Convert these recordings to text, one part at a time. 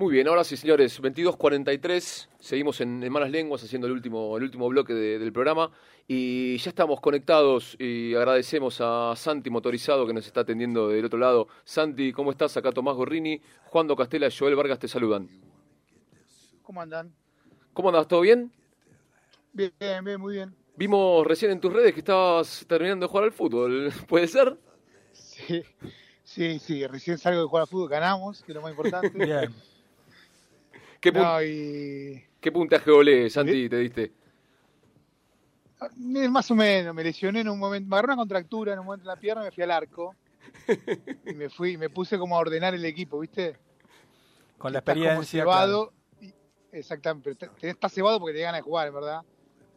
Muy bien, ahora sí, señores, 22.43, seguimos en, en, Malas Lenguas haciendo el último, el último bloque de, del programa y ya estamos conectados y agradecemos a Santi Motorizado que nos está atendiendo del otro lado. Santi, ¿cómo estás? Acá Tomás Gorrini, Juan Do Castela y Joel Vargas te saludan. ¿Cómo andan? ¿Cómo andas? ¿Todo bien? Bien, bien, muy bien. Vimos recién en tus redes que estabas terminando de jugar al fútbol, ¿puede ser? Sí, sí, sí, recién salgo de jugar al fútbol, ganamos, que es lo más importante. bien. ¿Qué, no, y... ¿Qué puntaje volé, Santi, te diste? Más o menos, me lesioné en un momento, me agarré una contractura en un momento en la pierna, me fui al arco y me fui, me puse como a ordenar el equipo, ¿viste? Con la experiencia. Estás cebado, y, exactamente, estás cebado porque te ganas de jugar, verdad.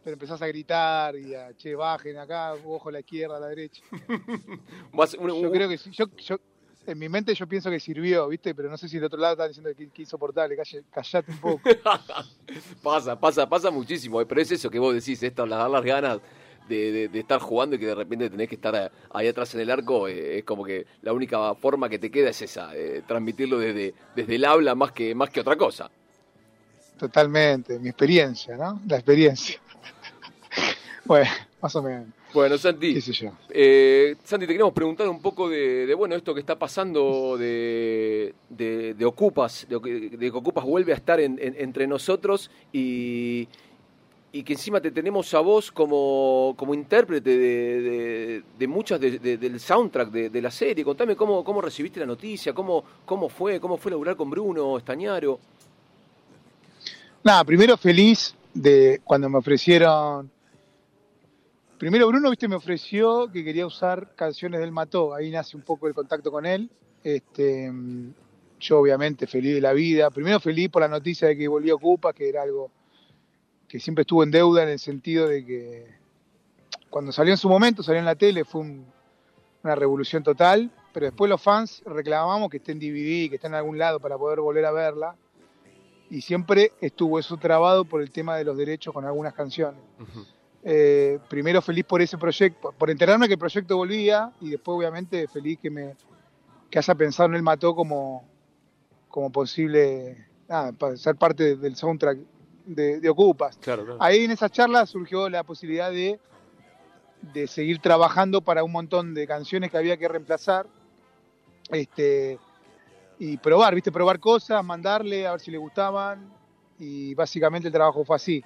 Pero empezás a gritar y a, che, bajen acá, ojo a la izquierda, a la derecha. yo creo que sí, yo, yo en mi mente yo pienso que sirvió, ¿viste? Pero no sé si del otro lado están diciendo que, que insoportable, callate un poco. pasa, pasa, pasa muchísimo, eh, pero es eso que vos decís, esto, las, las ganas de, de, de, estar jugando y que de repente tenés que estar ahí atrás en el arco, eh, es como que la única forma que te queda es esa, eh, transmitirlo desde, desde el habla más que, más que otra cosa. Totalmente, mi experiencia, ¿no? La experiencia. bueno, más o menos. Bueno, Santi, eh, Santi, te queremos preguntar un poco de, de bueno esto que está pasando de, de, de Ocupas, de, que Ocupas vuelve a estar en, en, entre nosotros y, y, que encima te tenemos a vos como, como intérprete de, de muchas del soundtrack de, la serie. Contame cómo, cómo recibiste la noticia, cómo, cómo fue, cómo fue laburar con Bruno Estañaro. Nada, primero feliz de cuando me ofrecieron Primero Bruno, viste, me ofreció que quería usar canciones del Mató, ahí nace un poco el contacto con él. Este, yo obviamente feliz de la vida. Primero feliz por la noticia de que volvió Ocupa, que era algo que siempre estuvo en deuda en el sentido de que cuando salió en su momento, salió en la tele, fue un, una revolución total, pero después los fans reclamamos que esté en DVD, que esté en algún lado para poder volver a verla. Y siempre estuvo eso trabado por el tema de los derechos con algunas canciones. Eh, primero feliz por ese proyecto, por enterarme que el proyecto volvía y después obviamente feliz que me que haya pensado en el Mató como, como posible nada, para ser parte del soundtrack de, de Ocupas. Claro, claro. Ahí en esa charla surgió la posibilidad de, de seguir trabajando para un montón de canciones que había que reemplazar este, y probar, viste, probar cosas, mandarle a ver si le gustaban y básicamente el trabajo fue así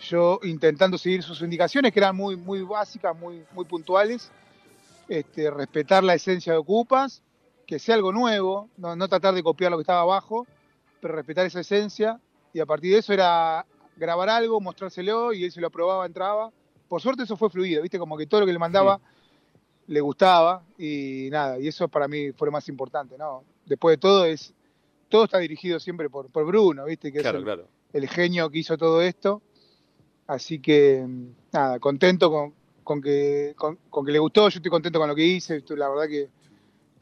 yo intentando seguir sus indicaciones, que eran muy, muy básicas, muy, muy puntuales, este, respetar la esencia de Ocupas, que sea algo nuevo, no, no, tratar de copiar lo que estaba abajo, pero respetar esa esencia, y a partir de eso era grabar algo, mostrárselo, y él se lo aprobaba, entraba. Por suerte eso fue fluido, viste, como que todo lo que le mandaba sí. le gustaba, y nada, y eso para mí fue lo más importante, ¿no? Después de todo es, todo está dirigido siempre por, por Bruno, viste, que claro, es el, claro. el genio que hizo todo esto Así que, nada, contento con, con que, con, con, que le gustó, yo estoy contento con lo que hice, la verdad que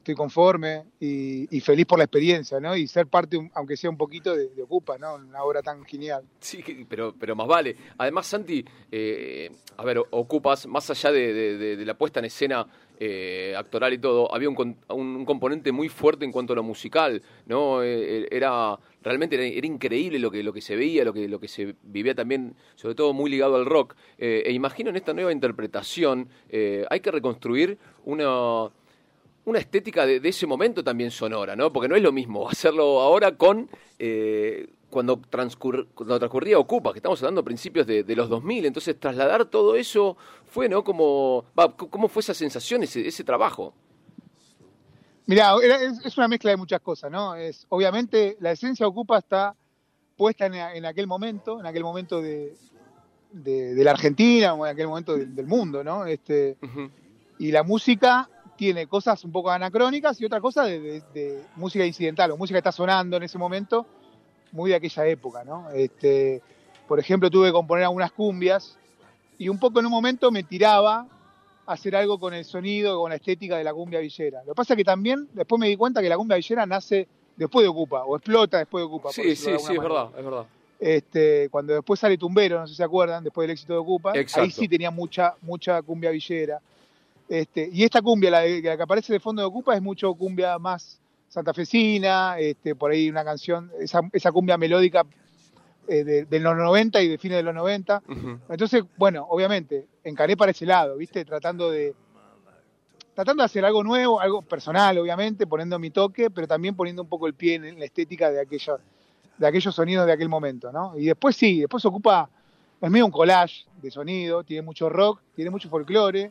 estoy conforme y, feliz por la experiencia, ¿no? Y ser parte, aunque sea un poquito, de, de Ocupa, ¿no? Una obra tan genial. Sí, pero, pero más vale. Además, Santi, eh, a ver, Ocupas, más allá de, la puesta en escena eh, actoral y todo, había un, un, componente muy fuerte en cuanto a lo musical, ¿no? Eh, era realmente era, increíble lo que, lo que se veía, lo que, lo que se vivía también, sobre todo muy ligado al rock. E imagino en esta nueva interpretación, hay que reconstruir una, una estética de, de, ese momento también sonora, ¿no? Porque no es lo mismo hacerlo ahora con eh, cuando, transcurr, cuando transcurría Ocupa, que estamos hablando a principios de, de, los 2000, entonces trasladar todo eso fue, ¿no? Como, va, ¿Cómo fue esa sensación, ese, ese trabajo? Mira, es una mezcla de muchas cosas, ¿no? Es, obviamente la esencia Ocupa está puesta en, en aquel momento, en aquel momento de, de, de, la Argentina o en aquel momento de, del mundo, ¿no? Este, uh -huh. Y la música tiene cosas un poco anacrónicas y otra cosa de, de, música incidental, o música que está sonando en ese momento, muy de aquella época, ¿no? Este, por ejemplo, tuve que componer algunas cumbias y un poco en un momento me tiraba hacer algo con el sonido, con la estética de la cumbia villera. Lo que pasa es que también después me di cuenta que la cumbia villera nace después de Ocupa, o explota después de Ocupa. Sí, sí, sí, es verdad, es verdad. Este, cuando después sale Tumbero, no sé si se acuerdan, después del éxito de Ocupa, Exacto. ahí sí tenía mucha, mucha cumbia villera. Este, y esta cumbia, la, que aparece de fondo de Ocupa, es mucho cumbia más santafesina, este, por ahí una canción, esa, esa cumbia melódica eh, de, de, los 90 y de fines de los 90. Uh -huh. Entonces, bueno, obviamente, encaré para ese lado, ¿viste? Tratando de tratando de hacer algo nuevo, algo personal, obviamente, poniendo mi toque, pero también poniendo un poco el pie en la estética de aquella, de aquellos sonidos de aquel momento, ¿no? Y después sí, después ocupa, es medio un collage de sonido, tiene mucho rock, tiene mucho folclore,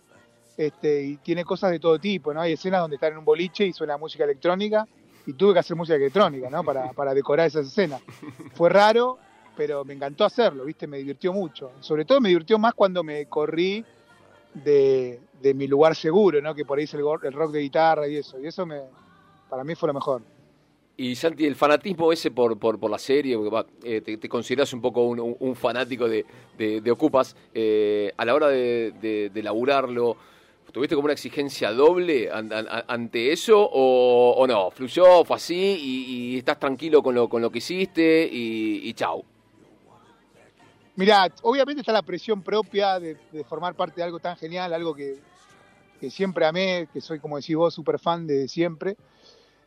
este, y tiene cosas de todo tipo, ¿no? Hay escenas donde están en un boliche y suena música electrónica, y tuve que hacer música electrónica, ¿no? Para, para decorar esas escenas. Fue raro, pero me encantó hacerlo, ¿viste? Me divirtió mucho. Sobre todo me divirtió más cuando me corrí de, de mi lugar seguro, ¿no? Que por ahí es el, el, rock de guitarra y eso. Y eso me, para mí fue lo mejor. Y Santi, el fanatismo ese por, por, por la serie, porque, eh, te, te, consideras un poco un, fanático de, de, Ocupas, eh, a la hora de, de laburarlo, ¿Tuviste como una exigencia doble an, an, ante eso o, o, no? ¿Fluyó, fue así y, y, estás tranquilo con lo, con lo que hiciste y, y chau? Mirá, obviamente está la presión propia de, de, formar parte de algo tan genial, algo que, que siempre amé, que soy, como decís vos, súper fan de siempre.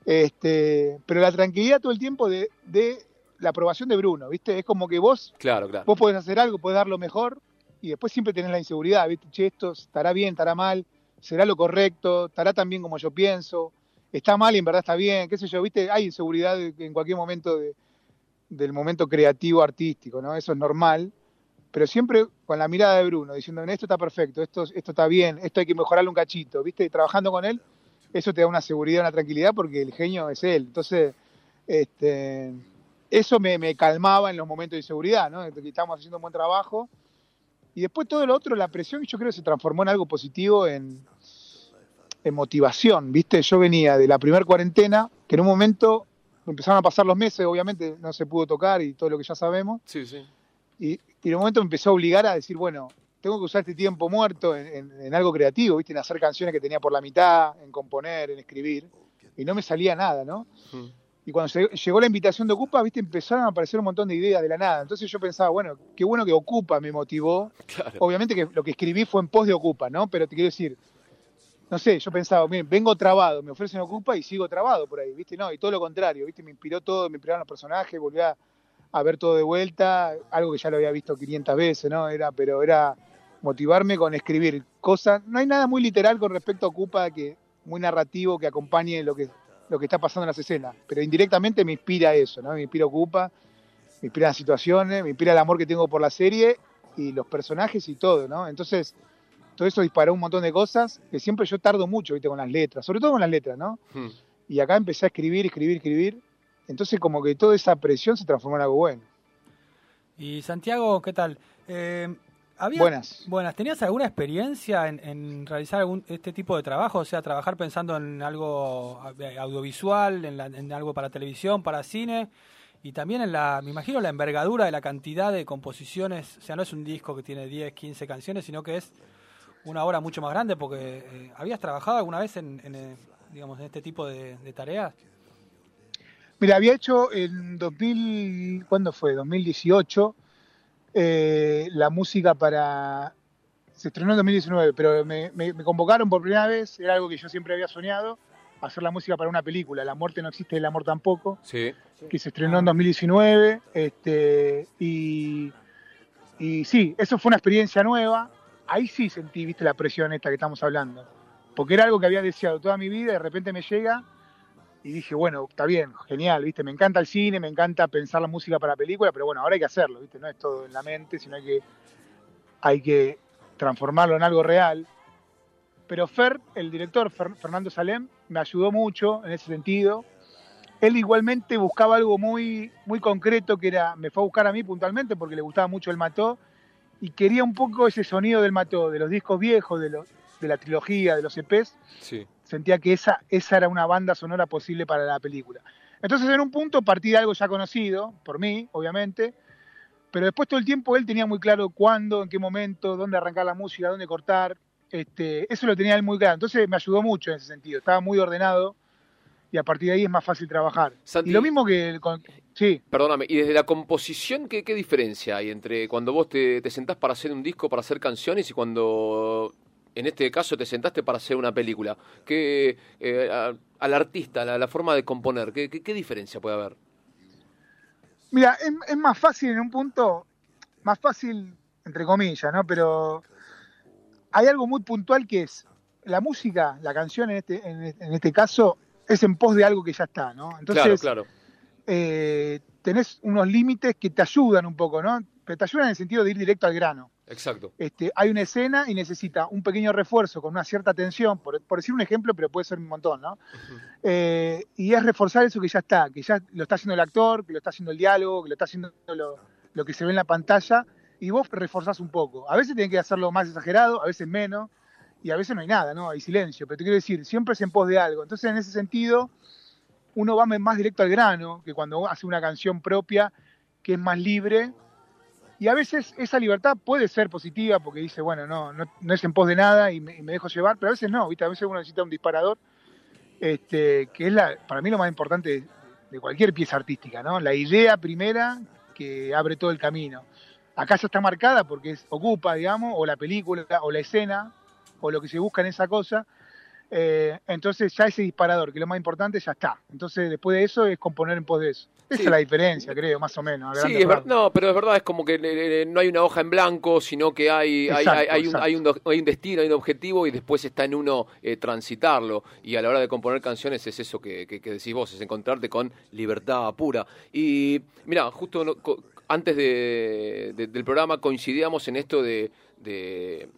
Este, pero la tranquilidad todo el tiempo de, de, la aprobación de Bruno, ¿viste? Es como que vos, claro, claro. vos podés hacer algo, podés dar lo mejor, y después siempre tenés la inseguridad, ¿viste? Che, esto estará bien, estará mal, será lo correcto, estará tan bien como yo pienso, está mal y en verdad está bien, qué sé yo, ¿viste? Hay inseguridad en cualquier momento de, del momento creativo artístico, ¿no? Eso es normal, pero siempre con la mirada de Bruno, diciendo, esto está perfecto, esto, esto está bien, esto hay que mejorarlo un cachito, ¿viste? Y trabajando con él, eso te da una seguridad, una tranquilidad, porque el genio es él. Entonces, este, eso me, me calmaba en los momentos de inseguridad, ¿no? Estábamos haciendo un buen trabajo. Y después todo lo otro, la presión, yo creo que se transformó en algo positivo, en, en motivación, ¿viste? Yo venía de la primera cuarentena, que en un momento empezaron a pasar los meses, obviamente no se pudo tocar y todo lo que ya sabemos. Sí, sí. Y, y en un momento me empezó a obligar a decir, bueno, tengo que usar este tiempo muerto en, en, en, algo creativo, ¿viste? En hacer canciones que tenía por la mitad, en componer, en escribir. Y no me salía nada, ¿no? Mm. Y cuando llegó la invitación de Ocupa, ¿viste? Empezaron a aparecer un montón de ideas de la nada. Entonces yo pensaba, bueno, qué bueno que Ocupa me motivó. Claro. Obviamente que lo que escribí fue en pos de Ocupa, ¿no? Pero te quiero decir, no sé, yo pensaba, miren, vengo trabado, me ofrecen Ocupa y sigo trabado por ahí, ¿viste? No, y todo lo contrario, ¿viste? Me inspiró todo, me inspiraron los personajes, volví a, a ver todo de vuelta, algo que ya lo había visto 500 veces, ¿no? Era, pero era motivarme con escribir cosas. No hay nada muy literal con respecto a Ocupa, que muy narrativo, que acompañe lo que, lo que está pasando en las escenas, pero indirectamente me inspira eso, ¿no? Me inspira Ocupa, me inspira las situaciones, me inspira el amor que tengo por la serie y los personajes y todo, ¿no? Entonces, todo eso disparó un montón de cosas que siempre yo tardo mucho, ¿viste? Con las letras, sobre todo con las letras, ¿no? Hmm. Y acá empecé a escribir, escribir, escribir. Entonces, como que toda esa presión se transformó en algo bueno. Y Santiago, ¿qué tal? Eh, ¿había, buenas. Buenas. ¿Tenías alguna experiencia en, en, realizar algún este tipo de trabajo? O sea, trabajar pensando en algo audiovisual, en, la, en, algo para televisión, para cine, y también en la, me imagino, la envergadura de la cantidad de composiciones. O sea, no es un disco que tiene 10, 15 canciones, sino que es una obra mucho más grande, porque eh, ¿habías trabajado alguna vez en, en, eh, digamos, en este tipo de, de tareas? Mira, había hecho en 2000, ¿cuándo fue? 2018, eh, la música para... Se estrenó en 2019, pero me, me, me, convocaron por primera vez, era algo que yo siempre había soñado, hacer la música para una película, La muerte no existe, el amor tampoco, sí. que se estrenó en 2019, este, y, y sí, eso fue una experiencia nueva, ahí sí sentí, viste, la presión esta que estamos hablando, porque era algo que había deseado toda mi vida y de repente me llega y dije, bueno, está bien, genial, ¿viste? Me encanta el cine, me encanta pensar la música para la película, pero bueno, ahora hay que hacerlo, ¿viste? No es todo en la mente, sino hay que, hay que transformarlo en algo real. Pero Fer, el director Fer, Fernando Salem, me ayudó mucho en ese sentido. Él igualmente buscaba algo muy, muy concreto que era, me fue a buscar a mí puntualmente porque le gustaba mucho el Mató y quería un poco ese sonido del Mató, de los discos viejos, de, de la trilogía, de los EPs. Sí sentía que esa, esa era una banda sonora posible para la película. Entonces en un punto partí de algo ya conocido, por mí, obviamente, pero después todo el tiempo él tenía muy claro cuándo, en qué momento, dónde arrancar la música, dónde cortar, este, eso lo tenía él muy claro, entonces me ayudó mucho en ese sentido, estaba muy ordenado y a partir de ahí es más fácil trabajar. Santi, y lo mismo que con... Sí. Perdóname, y desde la composición, ¿qué, qué diferencia hay entre cuando vos te, te sentás para hacer un disco, para hacer canciones y cuando en este caso te sentaste para hacer una película, que eh, al artista, la, la, forma de componer, ¿qué, ¿qué, diferencia puede haber? Mira, es, es, más fácil en un punto, más fácil entre comillas, ¿no? Pero hay algo muy puntual que es la música, la canción en este, en, este caso, es en pos de algo que ya está, ¿no? Entonces, claro, claro. Eh, tenés unos límites que te ayudan un poco, ¿no? Pero te ayudan en el sentido de ir directo al grano. Exacto. Este, hay una escena y necesita un pequeño refuerzo con una cierta tensión, por, decir un ejemplo, pero puede ser un montón, ¿no? Eh, y es reforzar eso que ya está, que ya lo está haciendo el actor, que lo está haciendo el diálogo, que lo está haciendo lo, lo que se ve en la pantalla, y vos reforzás un poco. A veces tienen que hacerlo más exagerado, a veces menos, y a veces no hay nada, ¿no? Hay silencio, pero te quiero decir, siempre es en pos de algo. Entonces, en ese sentido, uno va más directo al grano que cuando hace una canción propia que es más libre y a veces esa libertad puede ser positiva porque dice, bueno, no, no, es en pos de nada y me, dejo llevar, pero a veces no, ¿viste? A veces uno necesita un disparador, este, que es la, para mí lo más importante de, cualquier pieza artística, ¿no? La idea primera que abre todo el camino. Acá ya está marcada porque es, ocupa, digamos, o la película, o la escena, o lo que se busca en esa cosa, eh, entonces ya ese disparador, que es lo más importante, ya está. Entonces después de eso es componer en pos de eso. Esa es la diferencia, creo, más o menos. Sí, no, pero es verdad, es como que eh, no hay una hoja en blanco, sino que hay, hay, hay, un, hay, un, hay, un, destino, hay un objetivo y después está en uno eh, transitarlo. Y a la hora de componer canciones es eso que, que, decís vos, es encontrarte con libertad pura. Y mira, justo antes de, del programa coincidíamos en esto de, de,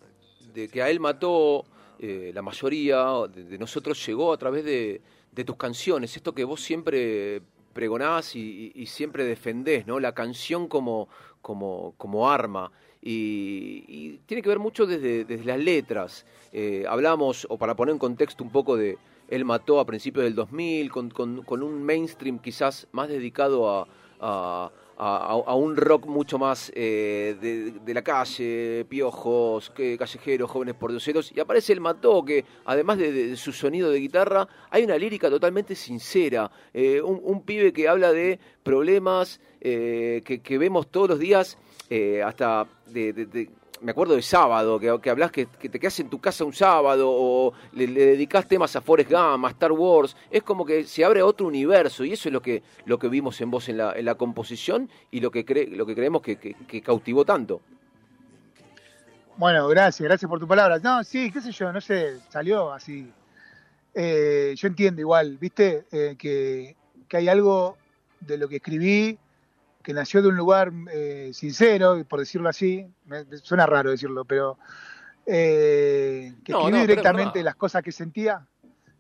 de que a él mató eh, la mayoría de, nosotros llegó a través de, tus canciones, esto que vos siempre pregonás y, siempre defendés, ¿no? La canción como, como, como arma. Y, tiene que ver mucho desde, desde las letras. Eh, hablamos, o para poner en contexto un poco de, él mató a principios del 2000, con, con, un mainstream quizás más dedicado a, un rock mucho más eh, de, la calle, piojos, que, callejeros, jóvenes pordioseros, y aparece el Mató, que además de, su sonido de guitarra, hay una lírica totalmente sincera, eh, un, pibe que habla de problemas eh, que, vemos todos los días, hasta de, me acuerdo de sábado, que, que hablas que, te quedas en tu casa un sábado o le, dedicas temas a Forrest Gump, a Star Wars, es como que se abre otro universo y eso es lo que, lo que vimos en vos en la, en la composición y lo que, cre, lo que creemos que, que, cautivó tanto. Bueno, gracias, gracias por tu palabra. No, sí, qué sé yo, no sé, salió así. Eh, yo entiendo igual, viste, eh, que, que hay algo de lo que escribí que nació de un lugar eh, sincero, por decirlo así, me, suena raro decirlo, pero eh, que escribí directamente las cosas que sentía.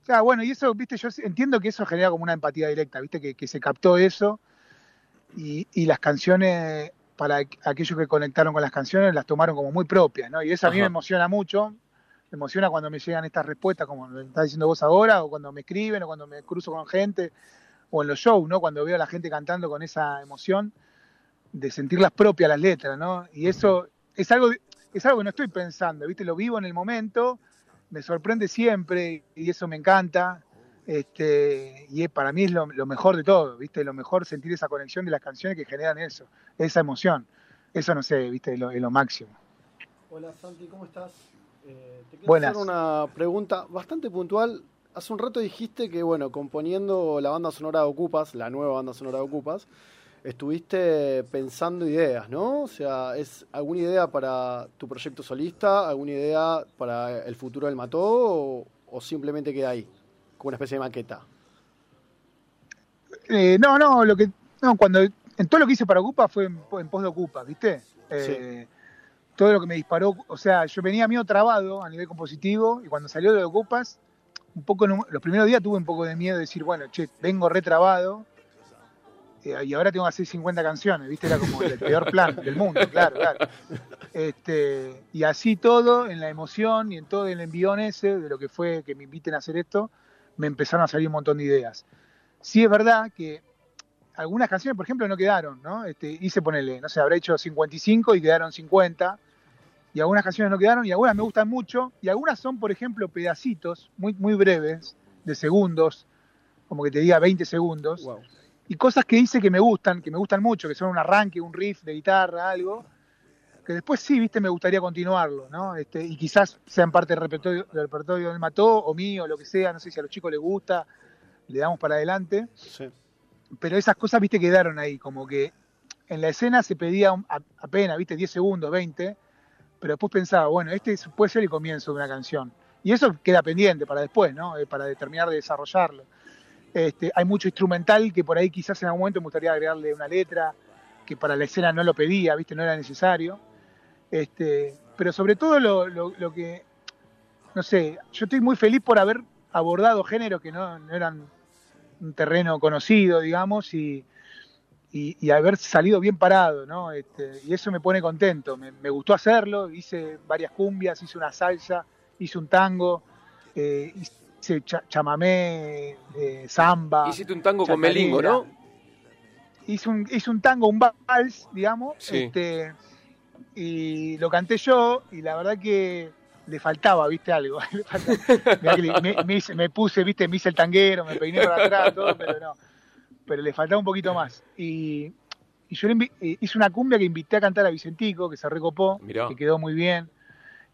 O sea, bueno, y eso, viste, yo entiendo que eso genera como una empatía directa, viste, que, se captó eso y, las canciones, para aquellos que conectaron con las canciones, las tomaron como muy propias, ¿no? Y eso a mí me emociona mucho, me emociona cuando me llegan estas respuestas, como lo estás diciendo vos ahora, o cuando me escriben, o cuando me cruzo con gente o en los shows, ¿no? Cuando veo a la gente cantando con esa emoción de sentirlas propias las letras, ¿no? Y eso es algo, es algo que no estoy pensando, ¿viste? Lo vivo en el momento, me sorprende siempre y eso me encanta. Este, y para mí es lo, mejor de todo, ¿viste? Lo mejor sentir esa conexión de las canciones que generan eso, esa emoción. Eso no sé, ¿viste? Es lo, lo máximo. Hola Santi, ¿cómo estás? Eh, te quiero hacer una pregunta bastante puntual hace un rato dijiste que, bueno, componiendo la banda sonora de Ocupas, la nueva banda sonora de Ocupas, estuviste pensando ideas, ¿no? O sea, ¿es alguna idea para tu proyecto solista, alguna idea para el futuro del Mató o, simplemente queda ahí, como una especie de maqueta? Eh, no, no, lo que, no, cuando, en todo lo que hice para Ocupas fue en, pos de Ocupas, ¿viste? Eh, todo lo que me disparó, o sea, yo venía mío trabado a nivel compositivo y cuando salió de Ocupas, un poco, los primeros días tuve un poco de miedo de decir, bueno, che, vengo retrabado eh, y ahora tengo que hacer 50 canciones, ¿viste? Era como el peor plan del mundo, claro, claro. Este, y así todo, en la emoción y en todo el envión ese de lo que fue que me inviten a hacer esto, me empezaron a salir un montón de ideas. Sí es verdad que algunas canciones, por ejemplo, no quedaron, ¿no? Este, hice ponerle, no sé, habrá hecho 55 y quedaron 50 y algunas canciones no quedaron y algunas me gustan mucho y algunas son, por ejemplo, pedacitos muy, muy breves, de segundos, como que te diga 20 segundos, y cosas que hice que me gustan, que me gustan mucho, que son un arranque, un riff de guitarra, algo, que después sí, viste, me gustaría continuarlo, ¿no? Este, y quizás sean parte del repertorio, del repertorio del Mató o mío, lo que sea, no sé si a los chicos les gusta, le damos para adelante. Sí. Pero esas cosas, viste, quedaron ahí, como que en la escena se pedía apenas, viste, 10 segundos, 20, pero después pensaba, bueno, este puede ser el comienzo de una canción. Y eso queda pendiente para después, ¿no? Eh, para terminar de desarrollarlo. Este, hay mucho instrumental que por ahí quizás en algún momento me gustaría agregarle una letra, que para la escena no lo pedía, viste, no era necesario. Este, pero sobre todo lo, lo, que, no sé, yo estoy muy feliz por haber abordado géneros que no, no eran un terreno conocido, digamos, y, y, haber salido bien parado, ¿no? Este, y eso me pone contento. Me, gustó hacerlo, hice varias cumbias, hice una salsa, hice un tango, eh, hice chamamé, eh, samba. Hiciste un tango con Melingo, ¿no? Hice un, hice un tango, un vals, digamos, este, y lo canté yo, y la verdad que le faltaba, viste, algo. me, puse, viste, me hice el tanguero, me peiné para atrás, todo, pero no pero le faltaba un poquito más. Y, yo le eh, hice una cumbia que invité a cantar a Vicentico, que se recopó, que quedó muy bien.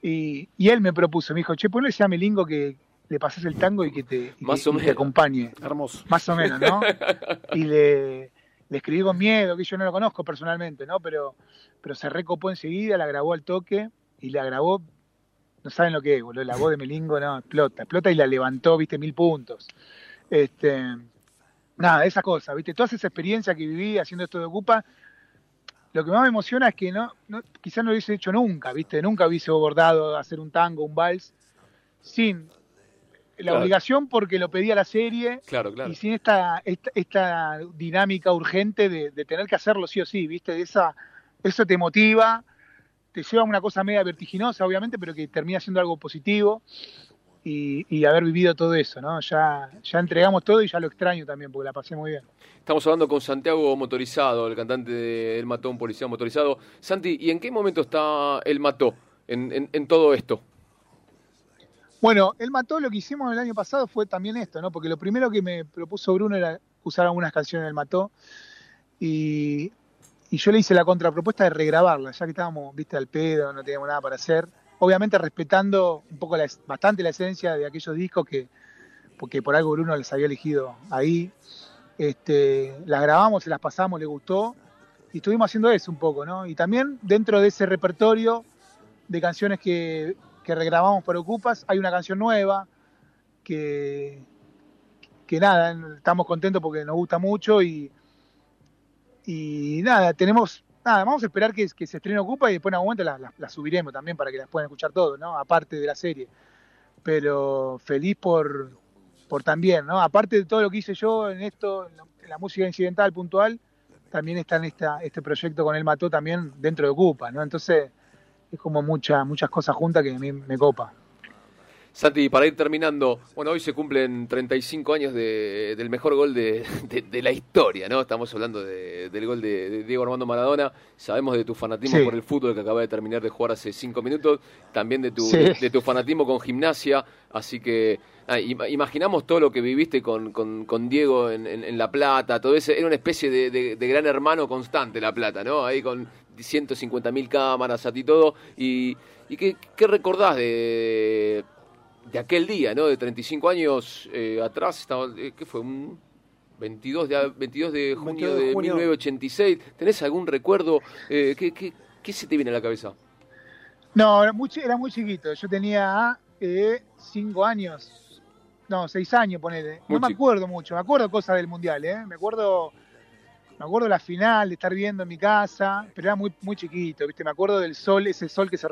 Y, él me propuso, me dijo, che, ponle ese Melingo que le pases el tango y que te, acompañe. Hermoso. Más o menos, ¿no? y le, escribí con miedo, que yo no lo conozco personalmente, ¿no? Pero, pero se recopó enseguida, la grabó al toque y la grabó, no saben lo que es, boludo, la voz de Melingo, no, explota, explota y la levantó, viste, mil puntos. Este, nada, esa cosa, ¿viste? Toda esa experiencia que viví haciendo esto de Ocupa, lo que más me emociona es que no, quizás no lo hubiese hecho nunca, ¿viste? Nunca hubiese abordado hacer un tango, un vals, sin la obligación porque lo pedía la serie claro, claro. y sin esta, esta, dinámica urgente de, de, tener que hacerlo sí o sí, ¿viste? Esa, eso te motiva, te lleva a una cosa media vertiginosa, obviamente, pero que termina siendo algo positivo y, haber vivido todo eso, ¿no? Ya, ya entregamos todo y ya lo extraño también, porque la pasé muy bien. Estamos hablando con Santiago Motorizado, el cantante de El Mató, un policía motorizado. Santi, ¿y en qué momento está El Mató en, en, todo esto? Bueno, El Mató lo que hicimos el año pasado fue también esto, ¿no? Porque lo primero que me propuso Bruno era usar algunas canciones del Mató y, y yo le hice la contrapropuesta de regrabarlas, ya que estábamos, viste, al pedo, no teníamos nada para hacer obviamente respetando un poco la, bastante la esencia de aquellos discos que porque por algo Bruno les había elegido ahí. Este, las grabamos, se las pasamos, le gustó y estuvimos haciendo eso un poco, ¿no? Y también dentro de ese repertorio de canciones que, que regrabamos por Ocupas, hay una canción nueva que, que nada, estamos contentos porque nos gusta mucho y, y nada, tenemos nada, vamos a esperar que, se estrene Ocupa y después en algún momento las subiremos también para que las puedan escuchar todos, ¿no? Aparte de la serie. Pero feliz por, por también, ¿no? Aparte de todo lo que hice yo en esto, en la música incidental puntual, también está en esta, este proyecto con el Mató también dentro de Ocupa, ¿no? Entonces es como mucha, muchas cosas juntas que a mí me copa. Santi, para ir terminando, bueno, hoy se cumplen 35 años del mejor gol de, la historia, ¿no? Estamos hablando del gol de, Diego Armando Maradona. Sabemos de tu fanatismo por el fútbol que acaba de terminar de jugar hace cinco minutos, también de tu, de, tu fanatismo con gimnasia. Así que ah, imaginamos todo lo que viviste con, con, Diego en, La Plata, todo eso. Era una especie de, gran hermano constante La Plata, ¿no? Ahí con 150 mil cámaras a ti todo. ¿Y, y qué, qué recordás de de aquel día, ¿no? De 35 años eh, atrás, estaba, eh, ¿qué fue? Un 22 de, 22 de junio de, 1986. ¿Tenés algún recuerdo? Eh, ¿qué, qué, qué, se te viene a la cabeza? No, era muy, era muy chiquito. Yo tenía 5 años, no, 6 años, ponele. No me acuerdo mucho, me acuerdo cosas del Mundial, ¿eh? Me acuerdo... Me acuerdo la final, de estar viendo en mi casa, pero era muy, muy chiquito, ¿viste? Me acuerdo del sol, ese sol que se,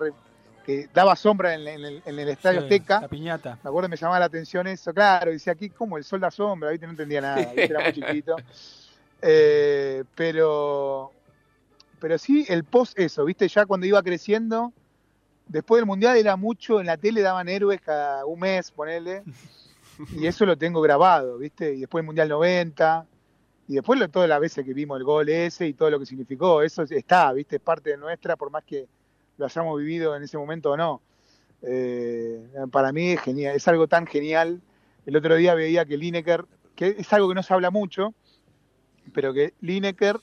que daba sombra en, el, Estadio Azteca. La piñata. Me acuerdo me llamaba la atención eso, claro, decía aquí como el sol da sombra, ¿viste? no entendía nada, era muy chiquito. Eh, pero, pero sí, el post eso, ¿viste? Ya cuando iba creciendo, después del Mundial era mucho, en la tele daban héroes cada un mes, ponele, y eso lo tengo grabado, ¿viste? Y después el Mundial 90, y después todas las veces que vimos el gol ese y todo lo que significó, eso está, ¿viste? Es parte de nuestra, por más que lo hayamos vivido en ese momento o no. Eh, para mí es genial, es algo tan genial. El otro día veía que Lineker, que es algo que no se habla mucho, pero que Lineker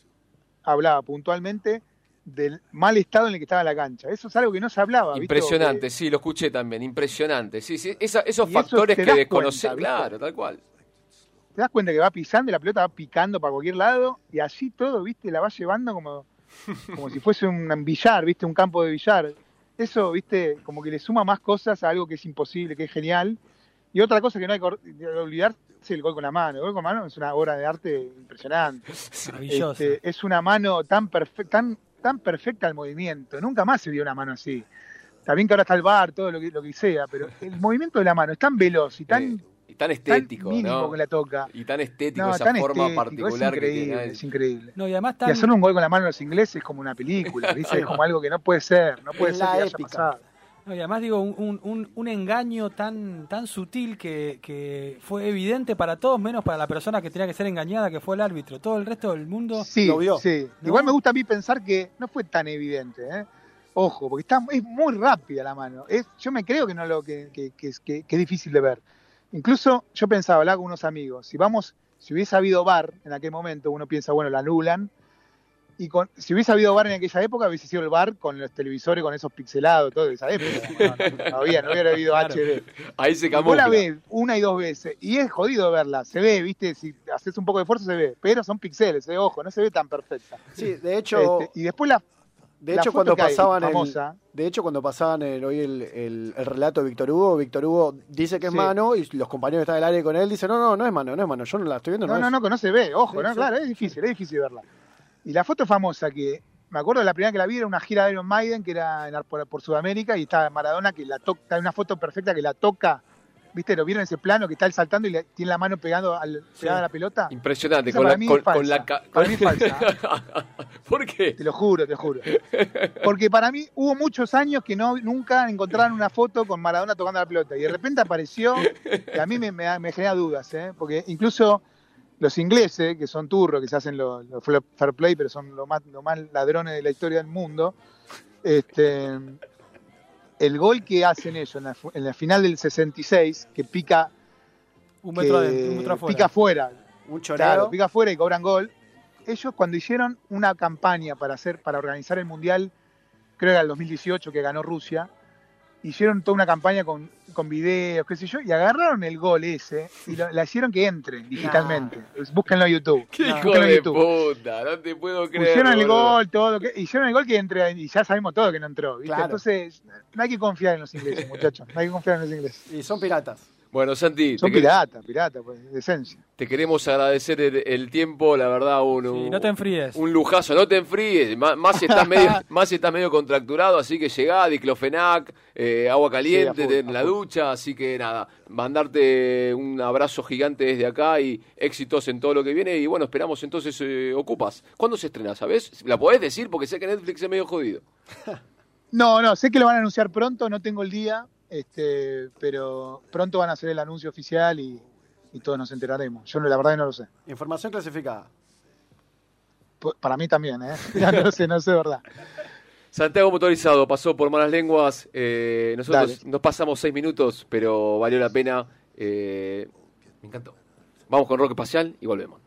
hablaba puntualmente del mal estado en el que estaba la cancha. Eso es algo que no se hablaba. Impresionante, sí, lo escuché también, impresionante. Sí, sí, esos factores que desconocemos, claro, tal cual. Te das cuenta que va pisando y la pelota va picando para cualquier lado y así todo, viste, la va llevando como, como si fuese un billar, viste, un campo de billar. Eso, viste, como que le suma más cosas a algo que es imposible, que es genial. Y otra cosa que no hay que olvidar el gol con la mano. El gol con la mano es una obra de arte impresionante. Este, es una mano tan, tan, tan perfecta al movimiento. Nunca más se vio una mano así. También que ahora está el bar, todo lo que, lo que sea, pero el movimiento de la mano es tan veloz y tan, y tan estético, ¿no? que la toca. Y tan estético esa forma particular es increíble, que tiene. Es increíble. No, y, además hacer un gol con la mano en los ingleses es como una película, es como algo que no puede ser, no puede ser que haya pasado y además digo, un, un, un, engaño tan, tan sutil que, que, fue evidente para todos, menos para la persona que tenía que ser engañada, que fue el árbitro. Todo el resto del mundo sí, lo vio. Sí, igual me gusta a mí pensar que no fue tan evidente. ¿eh? Ojo, porque está, es muy rápida la mano. Es, yo me creo que no lo que, que, que, que es difícil de ver. Incluso yo pensaba, hablaba con unos amigos, si vamos, si hubiese habido bar en aquel momento, uno piensa, bueno, la anulan, y con, si hubiese habido bar en aquella época, hubiese sido el bar con los televisores, con esos pixelados, todo esa época. No, había, no hubiera habido HD. Ahí se camufla. Vos la ves una y dos veces, y es jodido verla. Se ve, viste, si haces un poco de esfuerzo se ve, pero son pixeles, eh, ojo, no se ve tan perfecta. Sí, de hecho. Este, y después la. De hecho, cuando pasaban el, de hecho, cuando pasaban el, hoy el, el, relato de Víctor Hugo, Víctor Hugo dice que es mano y los compañeros que están del aire con él dicen, no, no, no es mano, no es mano, yo no la estoy viendo. No, no, no, no, no se ve, ojo, no, claro, es difícil, es difícil verla. Y la foto famosa que me acuerdo de la primera que la vi era una gira de Iron Maiden que era por, Sudamérica y está Maradona que la toca, está una foto perfecta que la toca. ¿Viste? ¿Lo vieron ese plano que está él saltando y le, tiene la mano pegando al, pegada a la pelota? Impresionante, con la, con, la Para mí es falsa. ¿Por qué? Te lo juro, te lo juro. Porque para mí hubo muchos años que no nunca encontraron una foto con Maradona tocando la pelota y de repente apareció y a mí me, me, me genera dudas, ¿eh? Porque incluso los ingleses, que son turros, que se hacen los fair play, pero son los más, más ladrones de la historia del mundo, este, el gol que hacen ellos en la, final del 66, que pica un metro, un metro afuera. pica afuera, un chorado, pica afuera y cobran gol. Ellos cuando hicieron una campaña para hacer, para organizar el mundial, creo que era el 2018 que ganó Rusia, hicieron toda una campaña con, con videos, qué sé yo, y agarraron el gol ese y lo, la hicieron que entre digitalmente. Búsquenlo en YouTube. ¿Qué hijo de puta? No te puedo creer. Hicieron el gol, todo, que, hicieron el gol que entre, y ya sabemos todo que no entró. Entonces, no hay que confiar en los ingleses, muchachos. No hay que confiar en los ingleses. Y son piratas. Bueno, Santi. Son piratas, piratas, pues, de esencia. Te queremos agradecer el, tiempo, la verdad, un, no te enfríes. un lujazo, no te enfríes, más, si estás medio, más si estás medio contracturado, así que llegá, diclofenac, eh, agua caliente en la ducha, así que nada, mandarte un abrazo gigante desde acá y éxitos en todo lo que viene y bueno, esperamos entonces eh, Ocupas. ¿Cuándo se estrena, sabes? ¿La podés decir? Porque sé que Netflix es medio jodido. no, no, sé que lo van a anunciar pronto, no tengo el día, este, pero pronto van a hacer el anuncio oficial y, todos nos enteraremos. Yo la verdad no lo sé. Información clasificada. para mí también, ¿eh? no sé, no sé, verdad. Santiago Motorizado pasó por malas lenguas. Eh, nosotros nos pasamos seis minutos, pero valió la pena. Eh, me encantó. Vamos con Rock Espacial y volvemos.